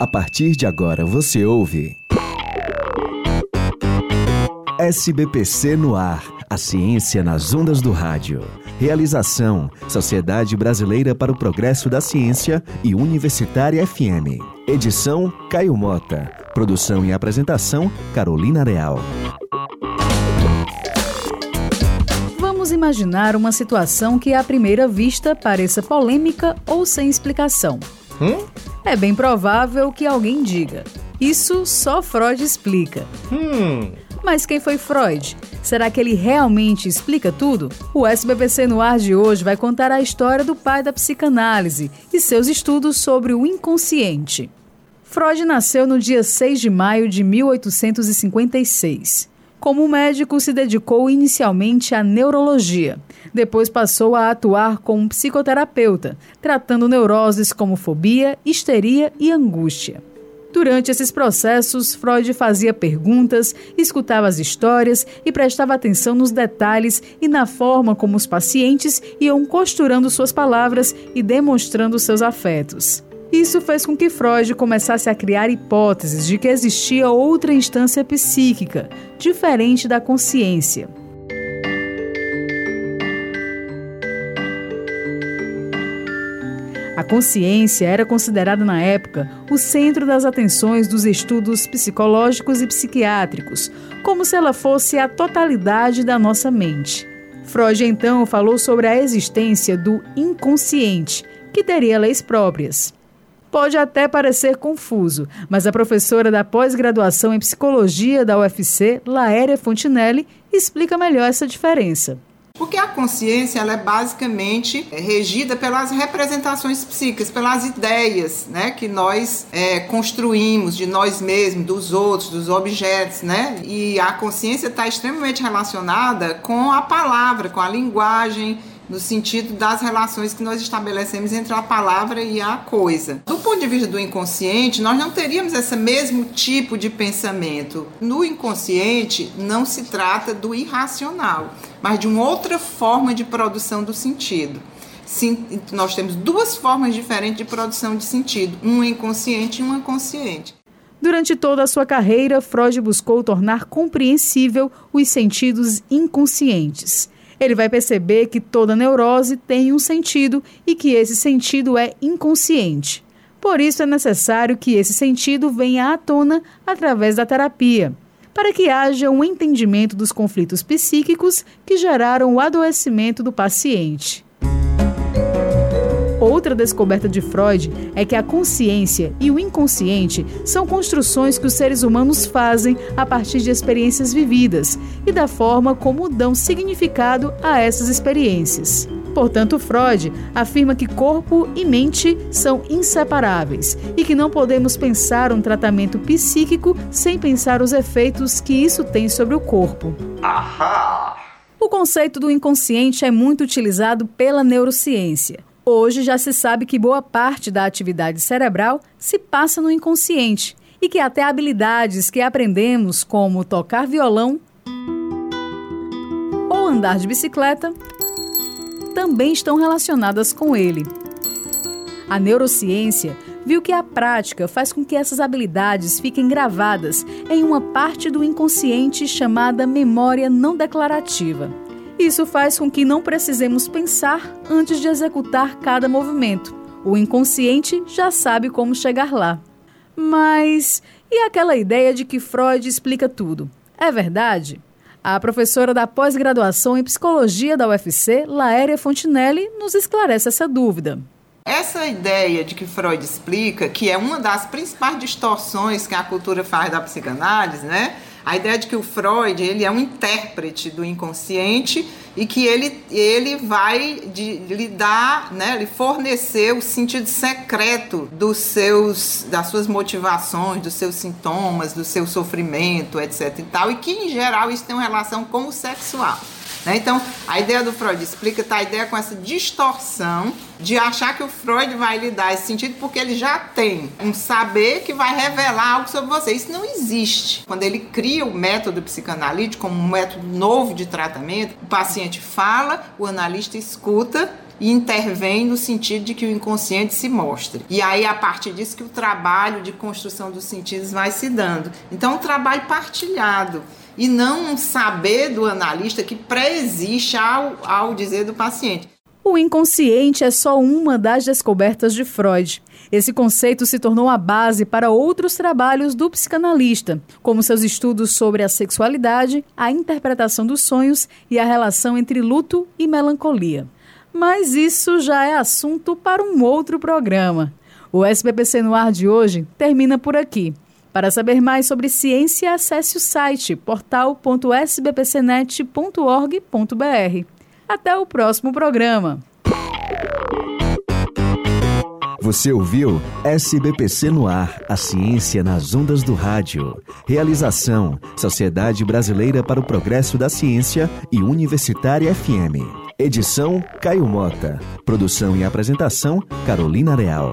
A partir de agora você ouve. SBPC no ar. A ciência nas ondas do rádio. Realização: Sociedade Brasileira para o Progresso da Ciência e Universitária FM. Edição: Caio Mota. Produção e apresentação: Carolina Real. Vamos imaginar uma situação que à primeira vista pareça polêmica ou sem explicação. Hum? É bem provável que alguém diga: Isso só Freud explica. Hum. Mas quem foi Freud? Será que ele realmente explica tudo? O SBPC no ar de hoje vai contar a história do pai da psicanálise e seus estudos sobre o inconsciente. Freud nasceu no dia 6 de maio de 1856. Como médico, se dedicou inicialmente à neurologia. Depois passou a atuar como psicoterapeuta, tratando neuroses como fobia, histeria e angústia. Durante esses processos, Freud fazia perguntas, escutava as histórias e prestava atenção nos detalhes e na forma como os pacientes iam costurando suas palavras e demonstrando seus afetos. Isso fez com que Freud começasse a criar hipóteses de que existia outra instância psíquica, diferente da consciência. A consciência era considerada na época o centro das atenções dos estudos psicológicos e psiquiátricos, como se ela fosse a totalidade da nossa mente. Freud então falou sobre a existência do inconsciente, que teria leis próprias. Pode até parecer confuso, mas a professora da pós-graduação em psicologia da UFC, Laéria Fontinelli, explica melhor essa diferença. Porque a consciência ela é basicamente regida pelas representações psíquicas, pelas ideias né, que nós é, construímos de nós mesmos, dos outros, dos objetos. Né? E a consciência está extremamente relacionada com a palavra, com a linguagem no sentido das relações que nós estabelecemos entre a palavra e a coisa. Do ponto de vista do inconsciente, nós não teríamos esse mesmo tipo de pensamento. No inconsciente, não se trata do irracional, mas de uma outra forma de produção do sentido. Sim, nós temos duas formas diferentes de produção de sentido, uma inconsciente e uma consciente. Durante toda a sua carreira, Freud buscou tornar compreensível os sentidos inconscientes ele vai perceber que toda neurose tem um sentido e que esse sentido é inconsciente. Por isso é necessário que esse sentido venha à tona através da terapia, para que haja um entendimento dos conflitos psíquicos que geraram o adoecimento do paciente. Outra descoberta de Freud é que a consciência e o inconsciente são construções que os seres humanos fazem a partir de experiências vividas e da forma como dão significado a essas experiências. Portanto, Freud afirma que corpo e mente são inseparáveis e que não podemos pensar um tratamento psíquico sem pensar os efeitos que isso tem sobre o corpo. Ahá! O conceito do inconsciente é muito utilizado pela neurociência. Hoje já se sabe que boa parte da atividade cerebral se passa no inconsciente e que até habilidades que aprendemos, como tocar violão ou andar de bicicleta, também estão relacionadas com ele. A neurociência viu que a prática faz com que essas habilidades fiquem gravadas em uma parte do inconsciente chamada memória não declarativa. Isso faz com que não precisemos pensar antes de executar cada movimento. O inconsciente já sabe como chegar lá. Mas e aquela ideia de que Freud explica tudo? É verdade? A professora da pós-graduação em psicologia da UFC, Laéria Fontinelli, nos esclarece essa dúvida. Essa ideia de que Freud explica, que é uma das principais distorções que a cultura faz da psicanálise, né? A ideia de que o Freud ele é um intérprete do inconsciente e que ele, ele vai de, lhe dar, né, lhe fornecer o sentido secreto dos seus, das suas motivações, dos seus sintomas, do seu sofrimento, etc. e tal, e que em geral isso tem uma relação com o sexual. Né? Então, a ideia do Freud explica tá, a ideia com essa distorção de achar que o Freud vai lhe dar esse sentido porque ele já tem um saber que vai revelar algo sobre você. Isso não existe. Quando ele cria o método psicanalítico como um método novo de tratamento, o paciente fala, o analista escuta e intervém no sentido de que o inconsciente se mostre. E aí, a partir disso, que o trabalho de construção dos sentidos vai se dando. Então, um trabalho partilhado e não um saber do analista que pré-existe ao, ao dizer do paciente. O inconsciente é só uma das descobertas de Freud. Esse conceito se tornou a base para outros trabalhos do psicanalista, como seus estudos sobre a sexualidade, a interpretação dos sonhos e a relação entre luto e melancolia. Mas isso já é assunto para um outro programa. O SBPC no ar de hoje termina por aqui. Para saber mais sobre ciência, acesse o site portal.sbpcnet.org.br. Até o próximo programa. Você ouviu SBPC no ar, a ciência nas ondas do rádio. Realização: Sociedade Brasileira para o Progresso da Ciência e Universitária FM. Edição: Caio Mota. Produção e apresentação: Carolina Real.